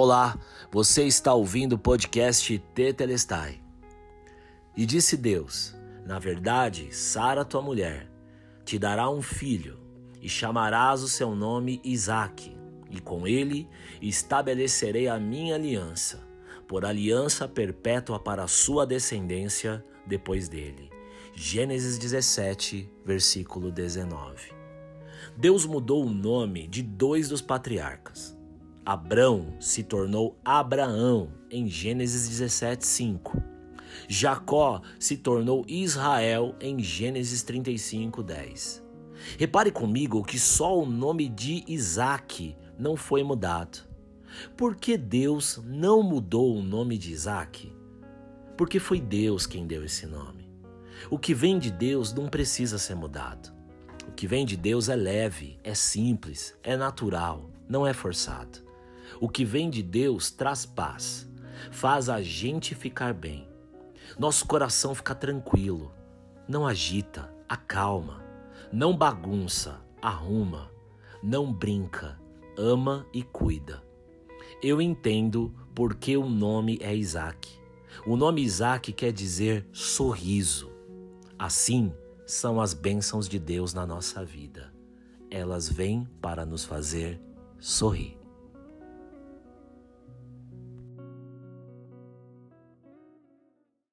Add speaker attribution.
Speaker 1: Olá, você está ouvindo o podcast Tetelestai. E disse Deus: Na verdade, Sara, tua mulher, te dará um filho, e chamarás o seu nome Isaque, e com ele estabelecerei a minha aliança, por aliança perpétua para a sua descendência depois dele. Gênesis 17, versículo 19. Deus mudou o nome de dois dos patriarcas. Abrão se tornou Abraão em Gênesis 17, 5. Jacó se tornou Israel em Gênesis 35, 10. Repare comigo que só o nome de Isaac não foi mudado. Por que Deus não mudou o nome de Isaac? Porque foi Deus quem deu esse nome. O que vem de Deus não precisa ser mudado. O que vem de Deus é leve, é simples, é natural, não é forçado. O que vem de Deus traz paz, faz a gente ficar bem. Nosso coração fica tranquilo, não agita, acalma, não bagunça, arruma, não brinca, ama e cuida. Eu entendo porque o nome é Isaac. O nome Isaac quer dizer sorriso. Assim são as bênçãos de Deus na nossa vida. Elas vêm para nos fazer sorrir.